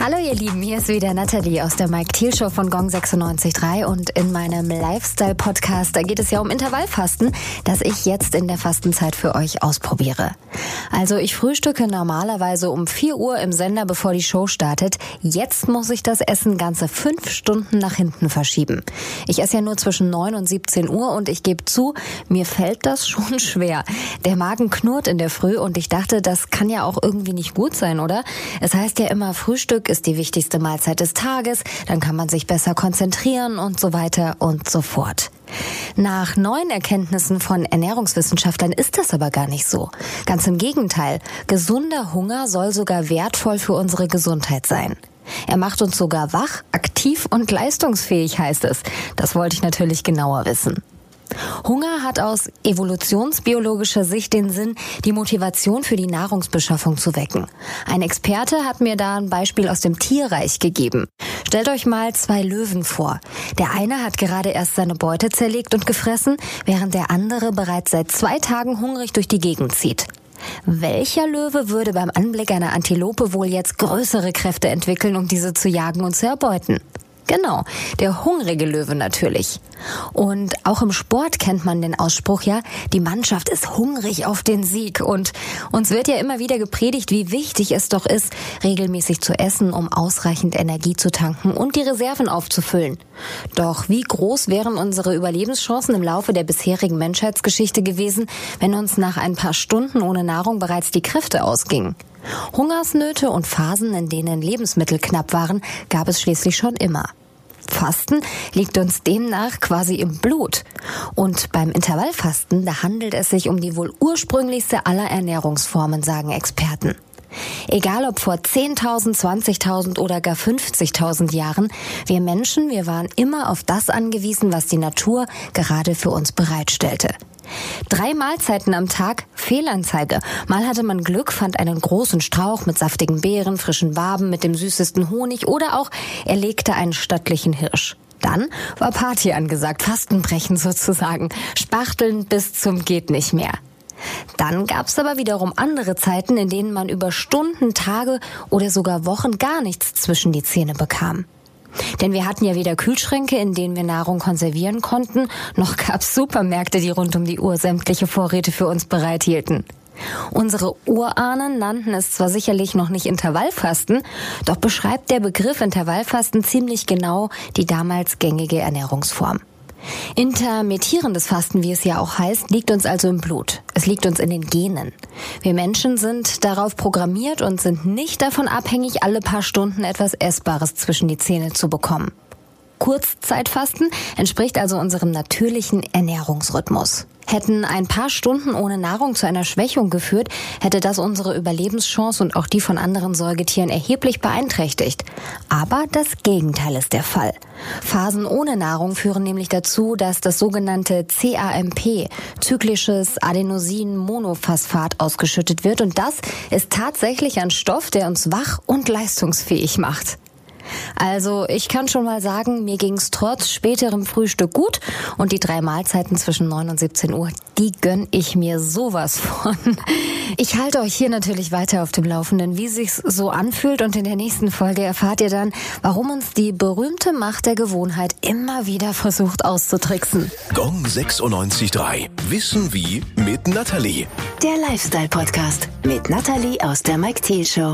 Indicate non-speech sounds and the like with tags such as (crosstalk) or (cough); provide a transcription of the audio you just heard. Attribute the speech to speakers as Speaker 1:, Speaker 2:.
Speaker 1: Hallo ihr Lieben, hier ist wieder Nathalie aus der Mike Thiel Show von Gong 96.3 und in meinem Lifestyle Podcast, da geht es ja um Intervallfasten, das ich jetzt in der Fastenzeit für euch ausprobiere. Also ich frühstücke normalerweise um 4 Uhr im Sender, bevor die Show startet. Jetzt muss ich das Essen ganze fünf Stunden nach hinten verschieben. Ich esse ja nur zwischen 9 und 17 Uhr und ich gebe zu, mir fällt das (laughs) schon schwer. Der Magen knurrt in der Früh und ich dachte, das kann ja auch irgendwie nicht gut sein, oder? Es heißt ja immer, Frühstück ist die wichtigste Mahlzeit des Tages, dann kann man sich besser konzentrieren und so weiter und so fort. Nach neuen Erkenntnissen von Ernährungswissenschaftlern ist das aber gar nicht so. Ganz im Gegenteil, gesunder Hunger soll sogar wertvoll für unsere Gesundheit sein. Er macht uns sogar wach, aktiv und leistungsfähig, heißt es. Das wollte ich natürlich genauer wissen. Hunger hat aus evolutionsbiologischer Sicht den Sinn, die Motivation für die Nahrungsbeschaffung zu wecken. Ein Experte hat mir da ein Beispiel aus dem Tierreich gegeben. Stellt euch mal zwei Löwen vor. Der eine hat gerade erst seine Beute zerlegt und gefressen, während der andere bereits seit zwei Tagen hungrig durch die Gegend zieht. Welcher Löwe würde beim Anblick einer Antilope wohl jetzt größere Kräfte entwickeln, um diese zu jagen und zu erbeuten? Genau, der hungrige Löwe natürlich. Und auch im Sport kennt man den Ausspruch ja, die Mannschaft ist hungrig auf den Sieg. Und uns wird ja immer wieder gepredigt, wie wichtig es doch ist, regelmäßig zu essen, um ausreichend Energie zu tanken und die Reserven aufzufüllen. Doch wie groß wären unsere Überlebenschancen im Laufe der bisherigen Menschheitsgeschichte gewesen, wenn uns nach ein paar Stunden ohne Nahrung bereits die Kräfte ausgingen? Hungersnöte und Phasen, in denen Lebensmittel knapp waren, gab es schließlich schon immer. Fasten liegt uns demnach quasi im Blut. Und beim Intervallfasten, da handelt es sich um die wohl ursprünglichste aller Ernährungsformen, sagen Experten. Egal ob vor 10.000, 20.000 oder gar 50.000 Jahren, wir Menschen, wir waren immer auf das angewiesen, was die Natur gerade für uns bereitstellte. Drei Mahlzeiten am Tag, Fehlanzeige. Mal hatte man Glück, fand einen großen Strauch mit saftigen Beeren, frischen Waben, mit dem süßesten Honig oder auch er legte einen stattlichen Hirsch. Dann war Party angesagt, Fastenbrechen sozusagen, Spachteln bis zum geht nicht mehr. Dann gab's aber wiederum andere Zeiten, in denen man über Stunden, Tage oder sogar Wochen gar nichts zwischen die Zähne bekam. Denn wir hatten ja weder Kühlschränke, in denen wir Nahrung konservieren konnten, noch gab's Supermärkte, die rund um die Uhr sämtliche Vorräte für uns bereithielten. Unsere Urahnen nannten es zwar sicherlich noch nicht Intervallfasten, doch beschreibt der Begriff Intervallfasten ziemlich genau die damals gängige Ernährungsform. Intermittierendes Fasten, wie es ja auch heißt, liegt uns also im Blut. Es liegt uns in den Genen. Wir Menschen sind darauf programmiert und sind nicht davon abhängig, alle paar Stunden etwas Essbares zwischen die Zähne zu bekommen. Kurzzeitfasten entspricht also unserem natürlichen Ernährungsrhythmus. Hätten ein paar Stunden ohne Nahrung zu einer Schwächung geführt, hätte das unsere Überlebenschance und auch die von anderen Säugetieren erheblich beeinträchtigt. Aber das Gegenteil ist der Fall. Phasen ohne Nahrung führen nämlich dazu, dass das sogenannte CAMP, zyklisches Adenosin-Monophosphat, ausgeschüttet wird und das ist tatsächlich ein Stoff, der uns wach und leistungsfähig macht. Also ich kann schon mal sagen, mir ging's trotz späterem Frühstück gut und die drei Mahlzeiten zwischen 9 und 17 Uhr, die gönn ich mir sowas von. (laughs) Ich halte euch hier natürlich weiter auf dem Laufenden, wie sich's so anfühlt und in der nächsten Folge erfahrt ihr dann, warum uns die berühmte Macht der Gewohnheit immer wieder versucht auszutricksen.
Speaker 2: Gong 96.3. Wissen wie mit Nathalie.
Speaker 3: Der Lifestyle Podcast mit Nathalie aus der Mike Thiel Show.